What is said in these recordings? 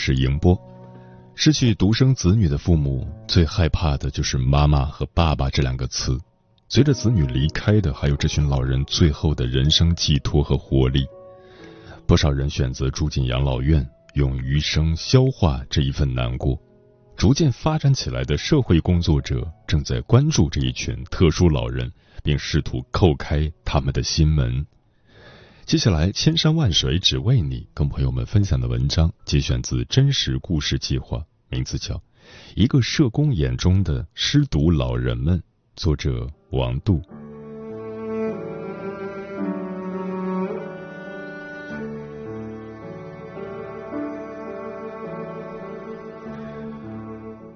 是迎波。失去独生子女的父母，最害怕的就是“妈妈”和“爸爸”这两个词。随着子女离开的，还有这群老人最后的人生寄托和活力。不少人选择住进养老院，用余生消化这一份难过。逐渐发展起来的社会工作者正在关注这一群特殊老人，并试图叩开他们的心门。接下来，千山万水只为你，跟朋友们分享的文章节选自真实故事计划，名字叫《一个社工眼中的失独老人们》，作者王杜。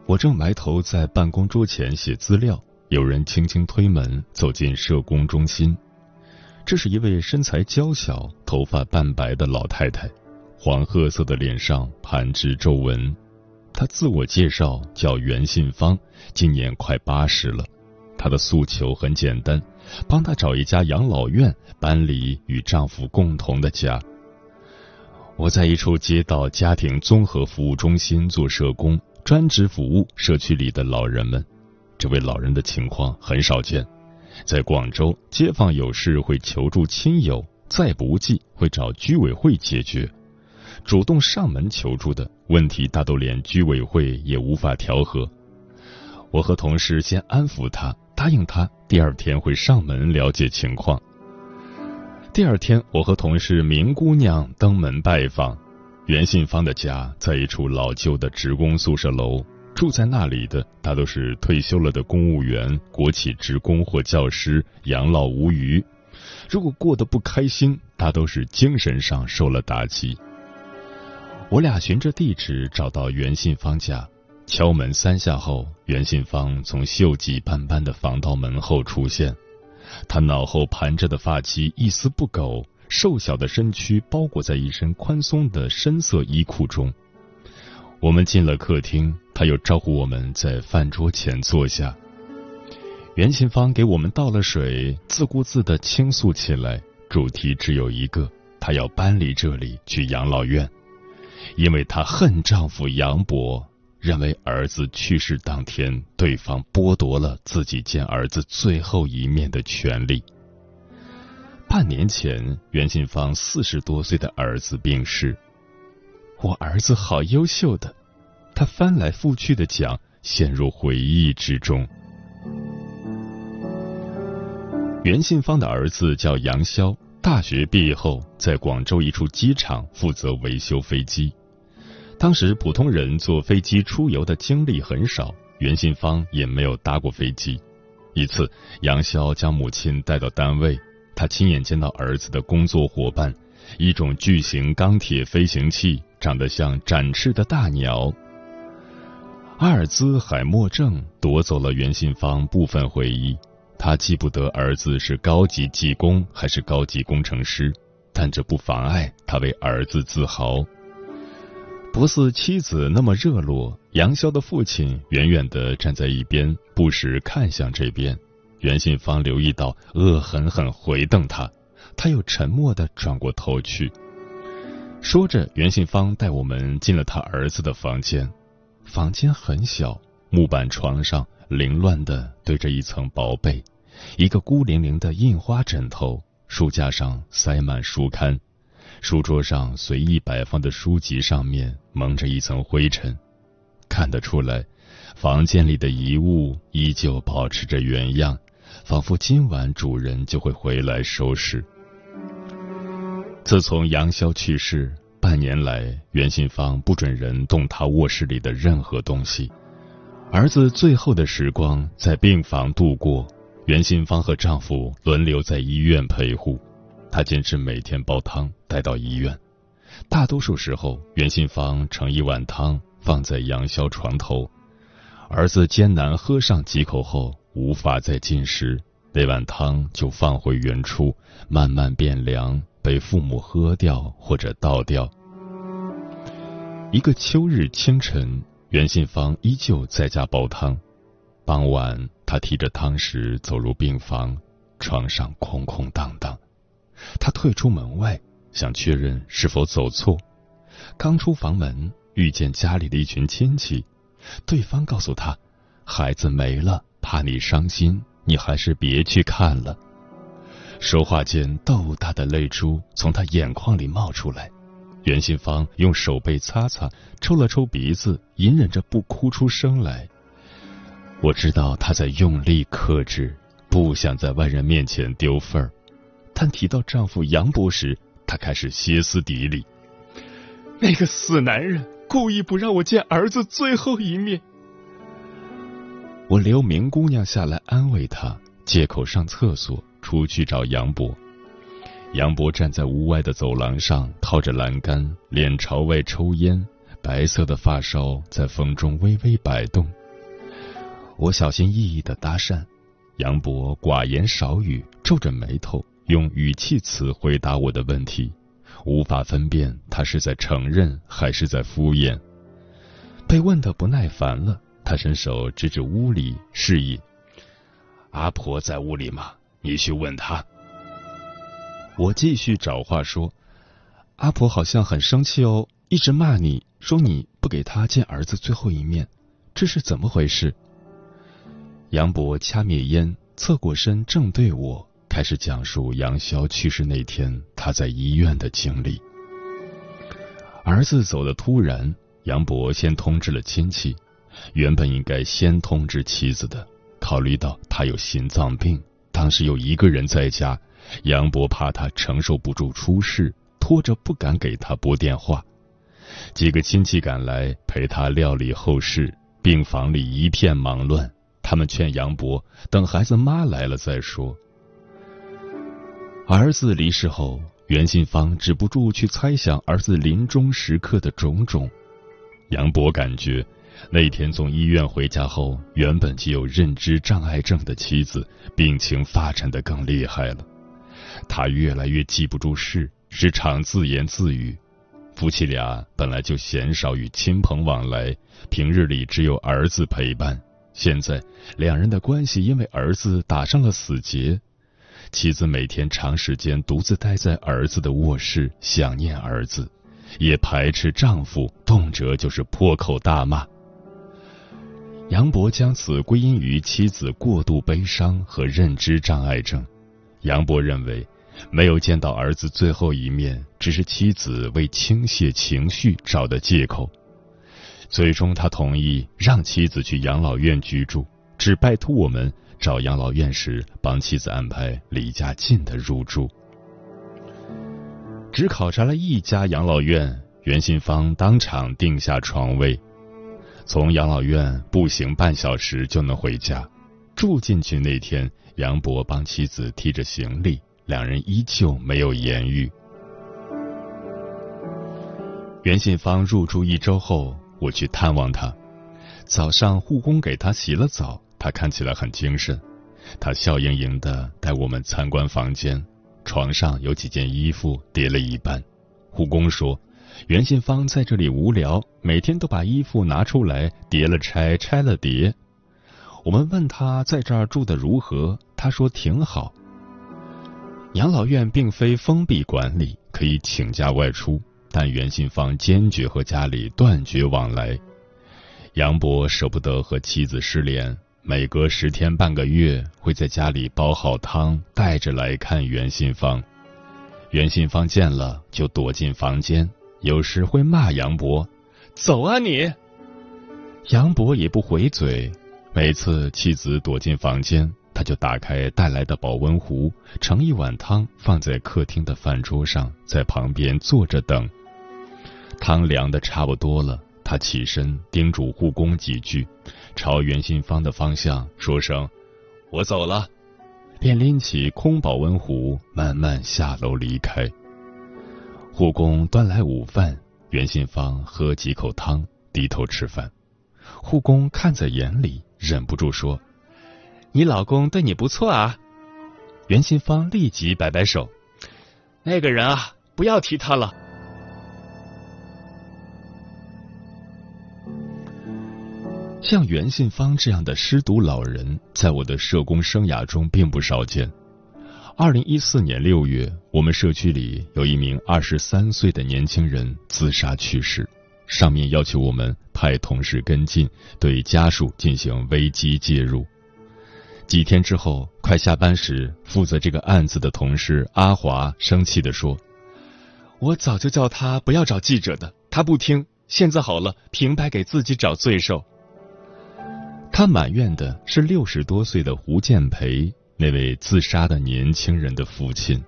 我正埋头在办公桌前写资料，有人轻轻推门走进社工中心。这是一位身材娇小、头发半白的老太太，黄褐色的脸上盘织皱纹。她自我介绍叫袁信芳，今年快八十了。她的诉求很简单，帮她找一家养老院，搬离与丈夫共同的家。我在一处街道家庭综合服务中心做社工，专职服务社区里的老人们。这位老人的情况很少见。在广州，街坊有事会求助亲友，再不济会找居委会解决。主动上门求助的问题，大都连居委会也无法调和。我和同事先安抚他，答应他第二天会上门了解情况。第二天，我和同事明姑娘登门拜访袁信芳的家，在一处老旧的职工宿舍楼。住在那里的大都是退休了的公务员、国企职工或教师，养老无余。如果过得不开心，大都是精神上受了打击。我俩循着地址找到袁信芳家，敲门三下后，袁信芳从锈迹斑斑的防盗门后出现。他脑后盘着的发髻一丝不苟，瘦小的身躯包裹在一身宽松的深色衣裤中。我们进了客厅，他又招呼我们在饭桌前坐下。袁信芳给我们倒了水，自顾自的倾诉起来，主题只有一个：她要搬离这里去养老院，因为她恨丈夫杨博，认为儿子去世当天对方剥夺了自己见儿子最后一面的权利。半年前，袁信芳四十多岁的儿子病逝。我儿子好优秀的，他翻来覆去的讲，陷入回忆之中。袁信芳的儿子叫杨潇，大学毕业后在广州一处机场负责维修飞机。当时普通人坐飞机出游的经历很少，袁信芳也没有搭过飞机。一次，杨潇将母亲带到单位，他亲眼见到儿子的工作伙伴，一种巨型钢铁飞行器。长得像展翅的大鸟，阿尔兹海默症夺走了袁信芳部分回忆。他记不得儿子是高级技工还是高级工程师，但这不妨碍他为儿子自豪。不似妻子那么热络，杨潇的父亲远远的站在一边，不时看向这边。袁信芳留意到，恶狠狠回瞪他，他又沉默的转过头去。说着，袁信芳带我们进了他儿子的房间。房间很小，木板床上凌乱的堆着一层薄被，一个孤零零的印花枕头，书架上塞满书刊，书桌上随意摆放的书籍上面蒙着一层灰尘。看得出来，房间里的遗物依旧保持着原样，仿佛今晚主人就会回来收拾。自从杨潇去世，半年来，袁信芳不准人动他卧室里的任何东西。儿子最后的时光在病房度过，袁信芳和丈夫轮流在医院陪护。她坚持每天煲汤带到医院。大多数时候，袁信芳盛一碗汤放在杨潇床头，儿子艰难喝上几口后无法再进食，那碗汤就放回原处，慢慢变凉，被父母喝掉或者倒掉。一个秋日清晨，袁信芳依旧在家煲汤。傍晚，他提着汤匙走入病房，床上空空荡荡。他退出门外，想确认是否走错。刚出房门，遇见家里的一群亲戚，对方告诉他：“孩子没了，怕你伤心，你还是别去看了。”说话间，豆大的泪珠从他眼眶里冒出来。袁新芳用手背擦擦，抽了抽鼻子，隐忍着不哭出声来。我知道她在用力克制，不想在外人面前丢份儿。但提到丈夫杨博时，她开始歇斯底里：“那个死男人故意不让我见儿子最后一面。”我留明姑娘下来安慰她，借口上厕所，出去找杨博。杨博站在屋外的走廊上，靠着栏杆，脸朝外抽烟，白色的发梢在风中微微摆动。我小心翼翼的搭讪，杨博寡言少语，皱着眉头，用语气词回答我的问题，无法分辨他是在承认还是在敷衍。被问的不耐烦了，他伸手指指屋里，示意：“阿婆在屋里吗？你去问他。”我继续找话说，阿婆好像很生气哦，一直骂你说你不给她见儿子最后一面，这是怎么回事？杨博掐灭烟，侧过身正对我，开始讲述杨潇去世那天他在医院的经历。儿子走的突然，杨博先通知了亲戚，原本应该先通知妻子的，考虑到他有心脏病，当时有一个人在家。杨博怕他承受不住出事，拖着不敢给他拨电话。几个亲戚赶来陪他料理后事，病房里一片忙乱。他们劝杨博等孩子妈来了再说。儿子离世后，袁信芳止不住去猜想儿子临终时刻的种种。杨博感觉，那天从医院回家后，原本就有认知障碍症的妻子病情发展的更厉害了。他越来越记不住事，时常自言自语。夫妻俩本来就鲜少与亲朋往来，平日里只有儿子陪伴。现在两人的关系因为儿子打上了死结。妻子每天长时间独自待在儿子的卧室，想念儿子，也排斥丈夫，动辄就是破口大骂。杨博将此归因于妻子过度悲伤和认知障碍症。杨博认为，没有见到儿子最后一面，只是妻子为倾泻情绪找的借口。最终，他同意让妻子去养老院居住，只拜托我们找养老院时帮妻子安排离家近的入住。只考察了一家养老院，袁信芳当场定下床位，从养老院步行半小时就能回家。住进去那天。杨博帮妻子提着行李，两人依旧没有言语。袁信芳入住一周后，我去探望他。早上护工给他洗了澡，他看起来很精神。他笑盈盈的带我们参观房间，床上有几件衣服叠了一半。护工说，袁信芳在这里无聊，每天都把衣服拿出来叠了拆，拆了叠。我们问他在这儿住的如何，他说挺好。养老院并非封闭管理，可以请假外出，但袁信芳坚决和家里断绝往来。杨博舍不得和妻子失联，每隔十天半个月会在家里煲好汤带着来看袁信芳。袁信芳见了就躲进房间，有时会骂杨博：“走啊你！”杨博也不回嘴。每次妻子躲进房间，他就打开带来的保温壶，盛一碗汤放在客厅的饭桌上，在旁边坐着等。汤凉的差不多了，他起身叮嘱护工几句，朝袁新芳的方向说声“我走了”，便拎起空保温壶慢慢下楼离开。护工端来午饭，袁信芳喝几口汤，低头吃饭。护工看在眼里，忍不住说：“你老公对你不错啊。”袁信芳立即摆摆手：“那个人啊，不要提他了。”像袁信芳这样的失独老人，在我的社工生涯中并不少见。二零一四年六月，我们社区里有一名二十三岁的年轻人自杀去世，上面要求我们派同事跟进，对家属进行危机介入。几天之后，快下班时，负责这个案子的同事阿华生气地说：“我早就叫他不要找记者的，他不听，现在好了，平白给自己找罪受。”他埋怨的是六十多岁的胡建培。那位自杀的年轻人的父亲，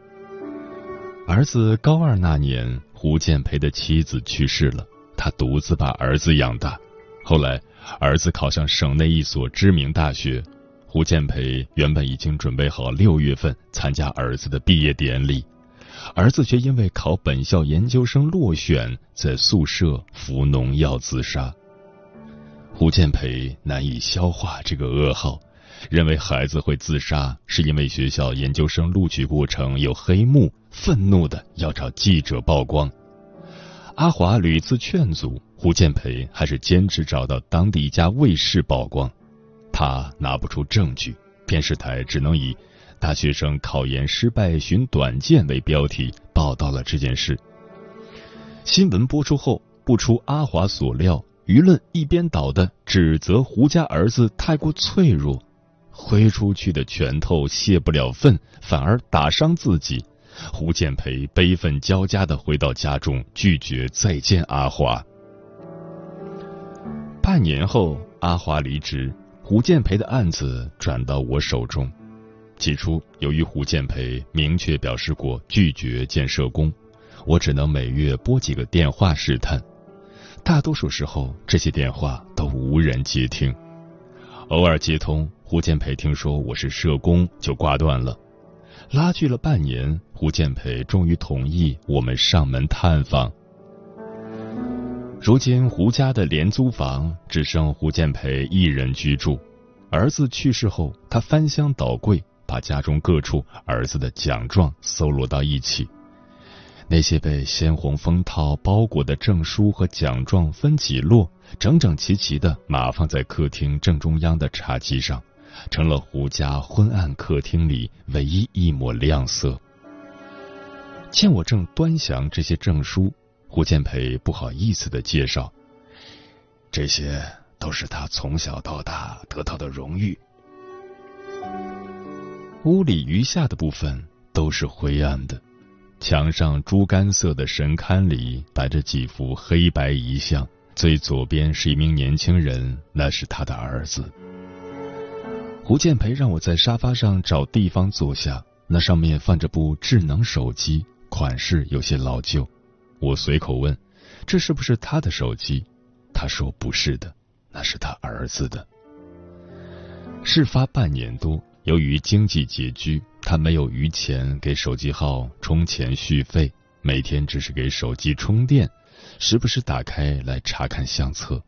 儿子高二那年，胡建培的妻子去世了，他独自把儿子养大。后来，儿子考上省内一所知名大学，胡建培原本已经准备好六月份参加儿子的毕业典礼，儿子却因为考本校研究生落选，在宿舍服农药自杀。胡建培难以消化这个噩耗。认为孩子会自杀是因为学校研究生录取过程有黑幕，愤怒的要找记者曝光。阿华屡次劝阻，胡建培还是坚持找到当地一家卫视曝光。他拿不出证据，电视台只能以“大学生考研失败寻短见”为标题报道了这件事。新闻播出后，不出阿华所料，舆论一边倒的指责胡家儿子太过脆弱。挥出去的拳头泄不了愤，反而打伤自己。胡建培悲愤交加的回到家中，拒绝再见阿华。半年后，阿华离职，胡建培的案子转到我手中。起初，由于胡建培明确表示过拒绝见社工，我只能每月拨几个电话试探。大多数时候，这些电话都无人接听，偶尔接通。胡建培听说我是社工，就挂断了。拉锯了半年，胡建培终于同意我们上门探访。如今胡家的廉租房只剩胡建培一人居住。儿子去世后，他翻箱倒柜，把家中各处儿子的奖状搜罗到一起。那些被鲜红封套包裹的证书和奖状分几摞，整整齐齐的码放在客厅正中央的茶几上。成了胡家昏暗客厅里唯一一抹亮色。见我正端详这些证书，胡建培不好意思的介绍：“这些都是他从小到大得到的荣誉。”屋里余下的部分都是灰暗的，墙上猪肝色的神龛里摆着几幅黑白遗像，最左边是一名年轻人，那是他的儿子。胡建培让我在沙发上找地方坐下，那上面放着部智能手机，款式有些老旧。我随口问：“这是不是他的手机？”他说：“不是的，那是他儿子的。”事发半年多，由于经济拮据，他没有余钱给手机号充钱续费，每天只是给手机充电，时不时打开来查看相册。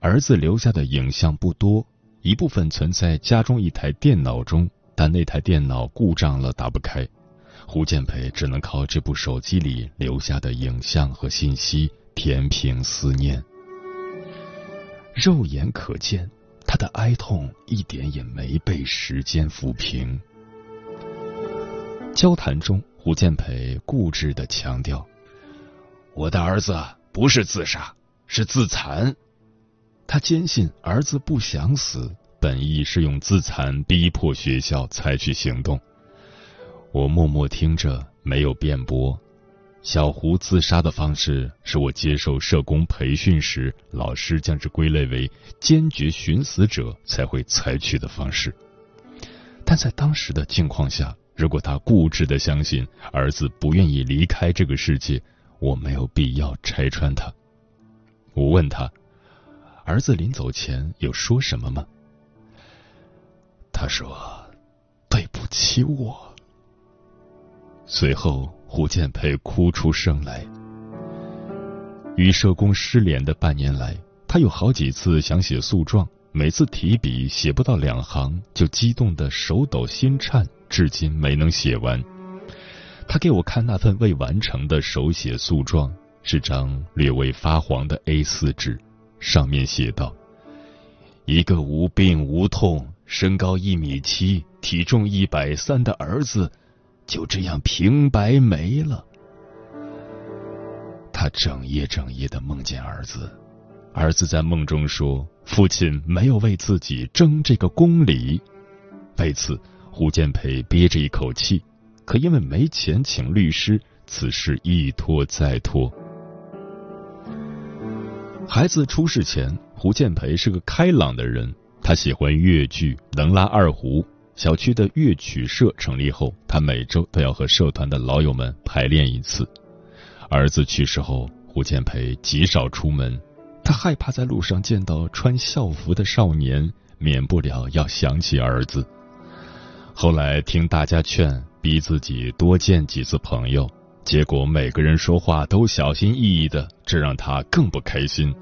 儿子留下的影像不多。一部分存在家中一台电脑中，但那台电脑故障了，打不开。胡建培只能靠这部手机里留下的影像和信息填平思念。肉眼可见，他的哀痛一点也没被时间抚平。交谈中，胡建培固执的强调：“我的儿子不是自杀，是自残。”他坚信儿子不想死，本意是用自残逼迫学校采取行动。我默默听着，没有辩驳。小胡自杀的方式是我接受社工培训时，老师将之归类为坚决寻死者才会采取的方式。但在当时的境况下，如果他固执的相信儿子不愿意离开这个世界，我没有必要拆穿他。我问他。儿子临走前有说什么吗？他说：“对不起我。”随后，胡建培哭出声来。与社工失联的半年来，他有好几次想写诉状，每次提笔写不到两行，就激动的手抖心颤，至今没能写完。他给我看那份未完成的手写诉状，是张略微发黄的 A 四纸，上面写道：“一个无病无痛、身高一米七、体重一百三的儿子，就这样平白没了。”他整夜整夜的梦见儿子，儿子在梦中说：“父亲没有为自己争这个公理。”为此，胡建培憋着一口气。可因为没钱请律师，此事一拖再拖。孩子出事前，胡建培是个开朗的人，他喜欢越剧，能拉二胡。小区的乐曲社成立后，他每周都要和社团的老友们排练一次。儿子去世后，胡建培极少出门，他害怕在路上见到穿校服的少年，免不了要想起儿子。后来听大家劝。逼自己多见几次朋友，结果每个人说话都小心翼翼的，这让他更不开心。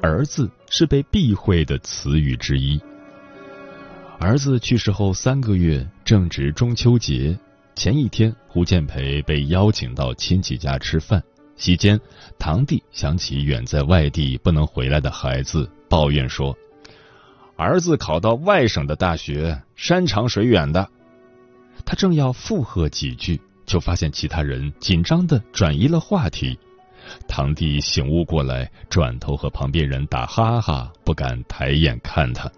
儿子是被避讳的词语之一。儿子去世后三个月，正值中秋节前一天，胡建培被邀请到亲戚家吃饭。席间，堂弟想起远在外地不能回来的孩子，抱怨说：“儿子考到外省的大学，山长水远的。”他正要附和几句，就发现其他人紧张的转移了话题。堂弟醒悟过来，转头和旁边人打哈哈，不敢抬眼看他。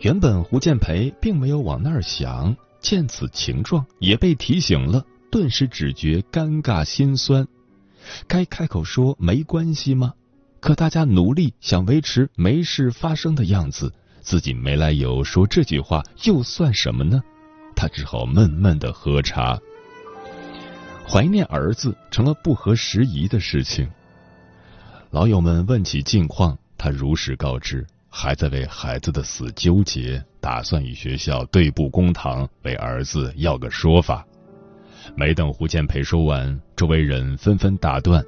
原本胡建培并没有往那儿想，见此情状，也被提醒了，顿时只觉尴尬心酸。该开口说没关系吗？可大家努力想维持没事发生的样子，自己没来由说这句话，又算什么呢？他只好闷闷的喝茶。怀念儿子成了不合时宜的事情。老友们问起近况，他如实告知，还在为孩子的死纠结，打算与学校对簿公堂，为儿子要个说法。没等胡建培说完，周围人纷纷打断：“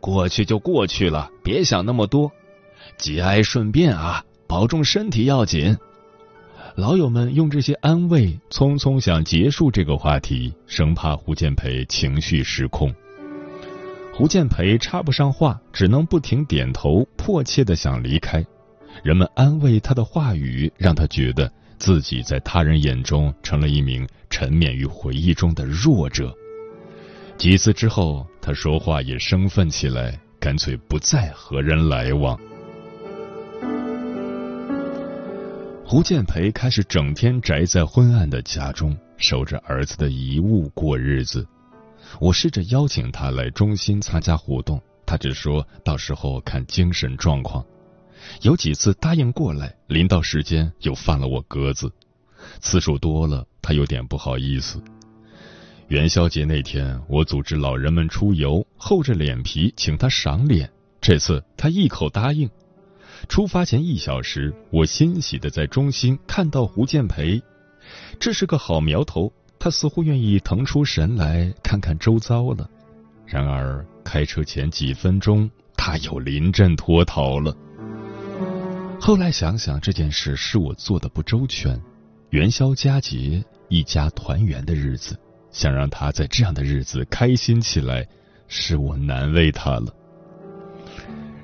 过去就过去了，别想那么多，节哀顺变啊，保重身体要紧。”老友们用这些安慰，匆匆想结束这个话题，生怕胡建培情绪失控。胡建培插不上话，只能不停点头，迫切的想离开。人们安慰他的话语，让他觉得自己在他人眼中成了一名沉湎于回忆中的弱者。几次之后，他说话也生分起来，干脆不再和人来往。胡建培开始整天宅在昏暗的家中，守着儿子的遗物过日子。我试着邀请他来中心参加活动，他只说到时候看精神状况。有几次答应过来，临到时间又放了我鸽子。次数多了，他有点不好意思。元宵节那天，我组织老人们出游，厚着脸皮请他赏脸。这次他一口答应。出发前一小时，我欣喜的在中心看到胡建培，这是个好苗头。他似乎愿意腾出神来看看周遭了。然而开车前几分钟，他又临阵脱逃了。后来想想，这件事是我做的不周全。元宵佳节，一家团圆的日子，想让他在这样的日子开心起来，是我难为他了。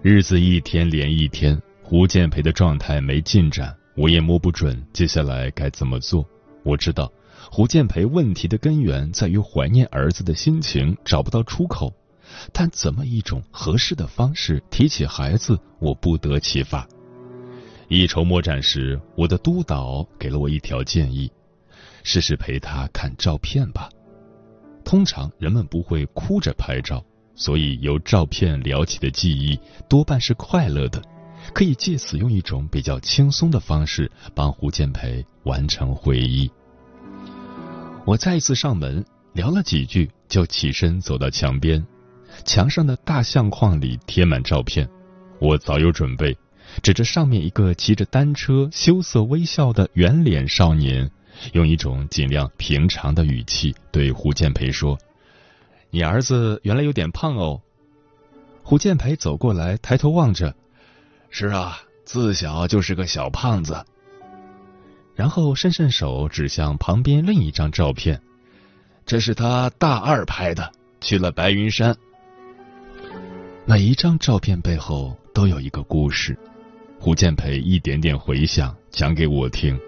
日子一天连一天。胡建培的状态没进展，我也摸不准接下来该怎么做。我知道胡建培问题的根源在于怀念儿子的心情找不到出口，但怎么一种合适的方式提起孩子，我不得其法。一筹莫展时，我的督导给了我一条建议：试试陪他看照片吧。通常人们不会哭着拍照，所以由照片聊起的记忆多半是快乐的。可以借此用一种比较轻松的方式帮胡建培完成回忆。我再一次上门聊了几句，就起身走到墙边，墙上的大相框里贴满照片，我早有准备，指着上面一个骑着单车、羞涩微笑的圆脸少年，用一种尽量平常的语气对胡建培说：“你儿子原来有点胖哦。胡建培走过来，抬头望着，是啊，自小就是个小胖子。然后伸伸手指向旁边另一张照片，这是他大二拍的，去了白云山。每一张照片背后都有一个故事，胡建培一点点回想，讲给我听。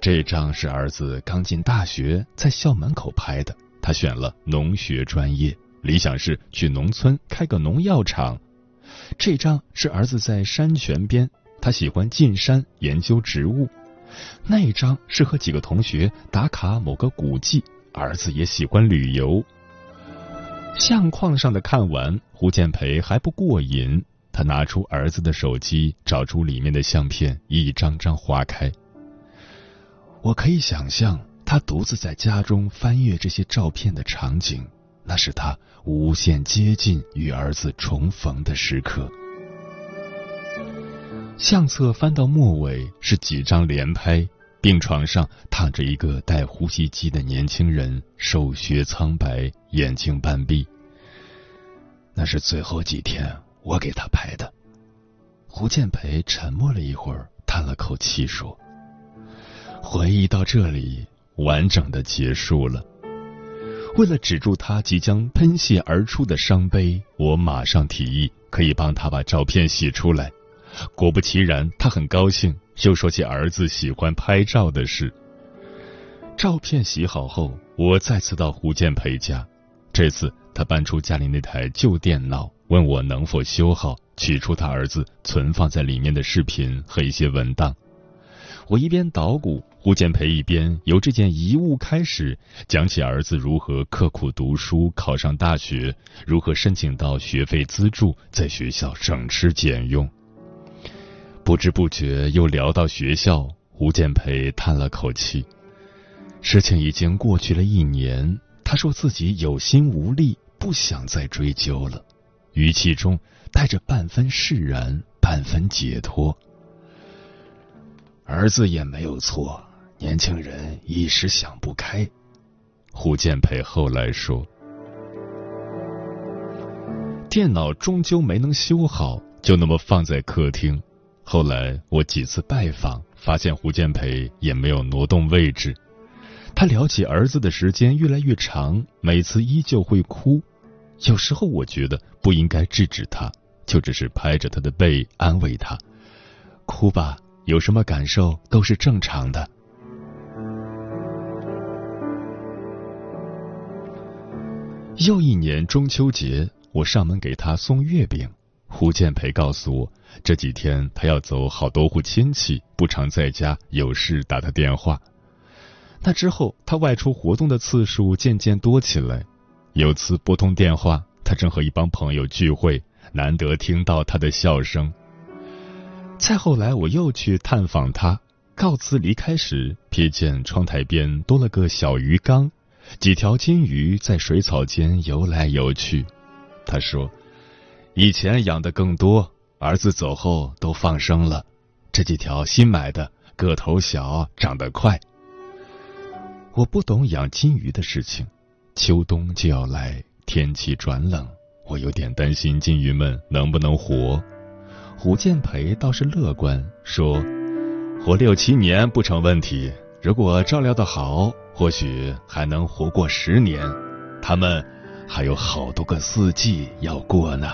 这张是儿子刚进大学，在校门口拍的，他选了农学专业，理想是去农村开个农药厂。这张是儿子在山泉边，他喜欢进山研究植物。那一张是和几个同学打卡某个古迹，儿子也喜欢旅游。相框上的看完，胡建培还不过瘾，他拿出儿子的手机，找出里面的相片，一张张划开。我可以想象他独自在家中翻阅这些照片的场景，那是他无限接近与儿子重逢的时刻。相册翻到末尾是几张连拍，病床上躺着一个戴呼吸机的年轻人，瘦削苍白，眼睛半闭。那是最后几天我给他拍的。胡建培沉默了一会儿，叹了口气说。回忆到这里，完整的结束了。为了止住他即将喷泄而出的伤悲，我马上提议可以帮他把照片洗出来。果不其然，他很高兴，又说起儿子喜欢拍照的事。照片洗好后，我再次到胡建培家。这次他搬出家里那台旧电脑，问我能否修好，取出他儿子存放在里面的视频和一些文档。我一边捣鼓。胡建培一边由这件遗物开始讲起儿子如何刻苦读书考上大学，如何申请到学费资助，在学校省吃俭用。不知不觉又聊到学校，胡建培叹了口气：“事情已经过去了一年，他说自己有心无力，不想再追究了。”语气中带着半分释然，半分解脱。儿子也没有错。年轻人一时想不开，胡建培后来说：“电脑终究没能修好，就那么放在客厅。后来我几次拜访，发现胡建培也没有挪动位置。他聊起儿子的时间越来越长，每次依旧会哭。有时候我觉得不应该制止他，就只是拍着他的背安慰他：‘哭吧，有什么感受都是正常的。’”又一年中秋节，我上门给他送月饼。胡建培告诉我，这几天他要走好多户亲戚，不常在家，有事打他电话。那之后，他外出活动的次数渐渐多起来。有次拨通电话，他正和一帮朋友聚会，难得听到他的笑声。再后来，我又去探访他，告辞离开时，瞥见窗台边多了个小鱼缸。几条金鱼在水草间游来游去，他说：“以前养的更多，儿子走后都放生了。这几条新买的，个头小，长得快。”我不懂养金鱼的事情。秋冬就要来，天气转冷，我有点担心金鱼们能不能活。胡建培倒是乐观，说：“活六七年不成问题，如果照料的好。”或许还能活过十年，他们还有好多个四季要过呢。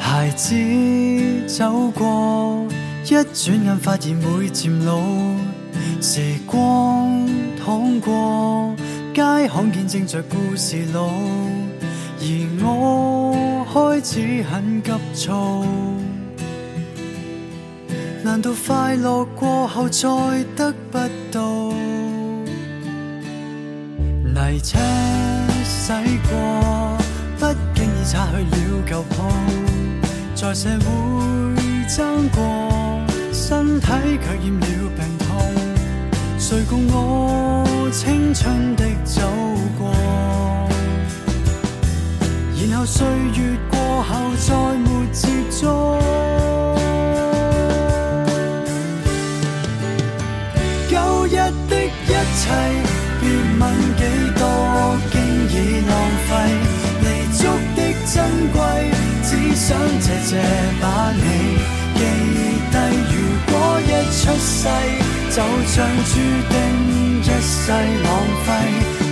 孩子走过，一转眼发现会渐老。时光淌过，皆看见正在故事路，而我开始很急躁。难道快乐过后再得不到？泥车驶过，不经意擦去了旧铺，在社会争过，身体却染了病痛。谁共我青春的走过？然后岁月过后再没接触。切，别问几多，经已浪费。弥足的珍贵，只想谢谢把你记低。如果一出世，就像注定一世浪费，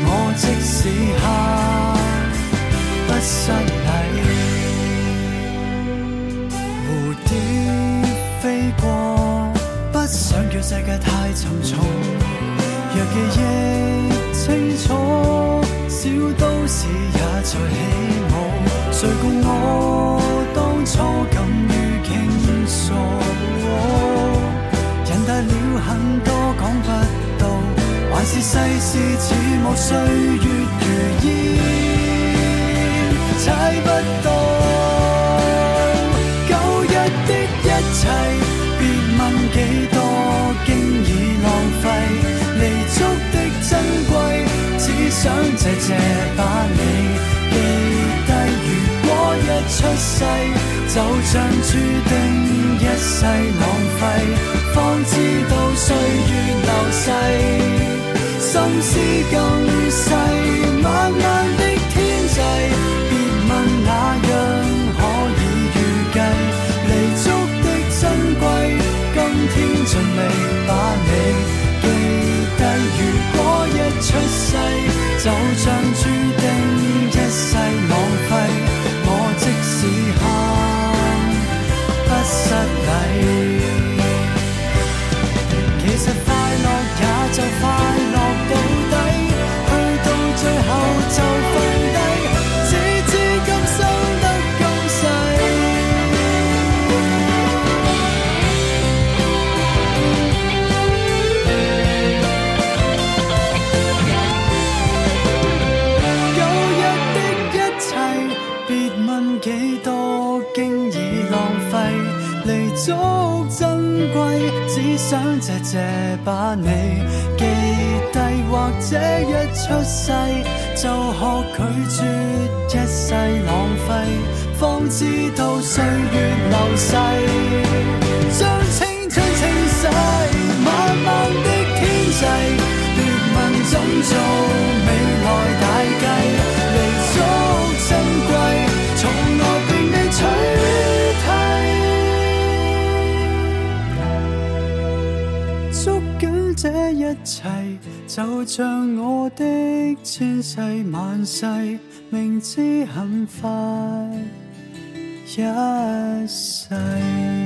我即使下不失礼。蝴蝶飞过，不想叫世界太沉重。若记忆清楚，小都市也在起舞。谁共我当初敢于倾诉？人大了很多讲不到，还是世事似雾，岁月如烟，猜不到。旧日的一切，谢谢把你记低。如果一出世，就像注定一世浪费，方知道岁月流逝，心思更细，晚安拒絕一世浪費，方知道歲月流逝，將青春清洗，慢慢的天際，別問怎做未來大計，彌足珍貴，從來並未取替。捉緊这一切，就像我的千世万世，明知很快一世。